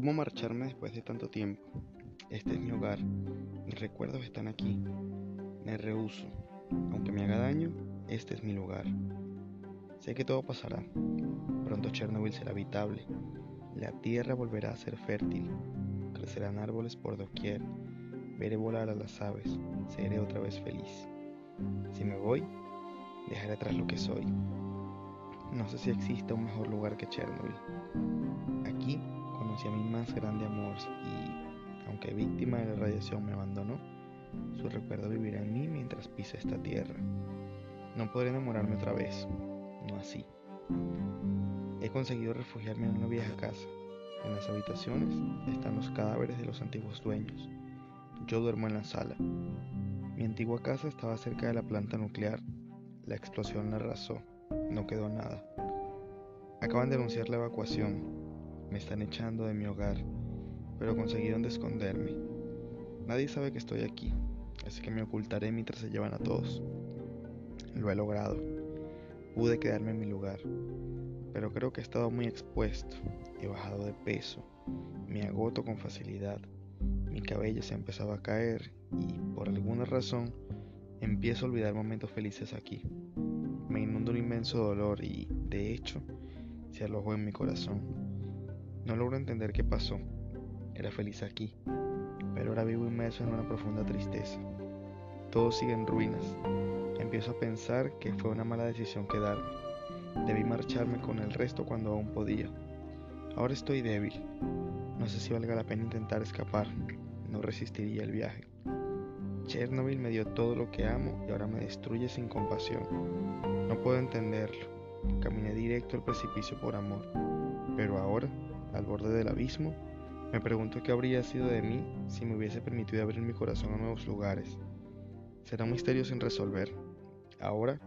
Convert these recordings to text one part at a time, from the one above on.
¿Cómo marcharme después de tanto tiempo? Este es mi hogar. Mis recuerdos están aquí. Me rehuso. Aunque me haga daño, este es mi lugar. Sé que todo pasará. Pronto Chernobyl será habitable. La tierra volverá a ser fértil. Crecerán árboles por doquier. Veré volar a las aves. Seré otra vez feliz. Si me voy, dejaré atrás lo que soy. No sé si existe un mejor lugar que Chernobyl. Conocí a mi más grande amor y, aunque víctima de la radiación me abandonó, su recuerdo vivirá en mí mientras pise esta tierra. No podré enamorarme otra vez, no así. He conseguido refugiarme en una vieja casa. En las habitaciones están los cadáveres de los antiguos dueños. Yo duermo en la sala. Mi antigua casa estaba cerca de la planta nuclear. La explosión la arrasó. No quedó nada. Acaban de anunciar la evacuación. Me están echando de mi hogar, pero conseguí donde esconderme. Nadie sabe que estoy aquí, así que me ocultaré mientras se llevan a todos. Lo he logrado. Pude quedarme en mi lugar, pero creo que he estado muy expuesto. He bajado de peso, me agoto con facilidad, mi cabello se ha empezado a caer y, por alguna razón, empiezo a olvidar momentos felices aquí me inunda un inmenso dolor y, de hecho, se alojó en mi corazón. No logro entender qué pasó. Era feliz aquí, pero ahora vivo inmerso en una profunda tristeza. Todo sigue en ruinas. Empiezo a pensar que fue una mala decisión quedarme. Debí marcharme con el resto cuando aún podía. Ahora estoy débil. No sé si valga la pena intentar escapar. No resistiría el viaje. Chernobyl me dio todo lo que amo y ahora me destruye sin compasión. No puedo entenderlo. Caminé directo al precipicio por amor. Pero ahora, al borde del abismo, me pregunto qué habría sido de mí si me hubiese permitido abrir mi corazón a nuevos lugares. Será un misterio sin resolver. Ahora,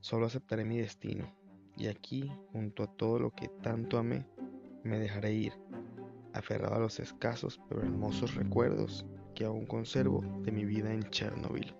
solo aceptaré mi destino. Y aquí, junto a todo lo que tanto amé, me dejaré ir, aferrado a los escasos pero hermosos recuerdos que aún conservo de mi vida en Chernobyl.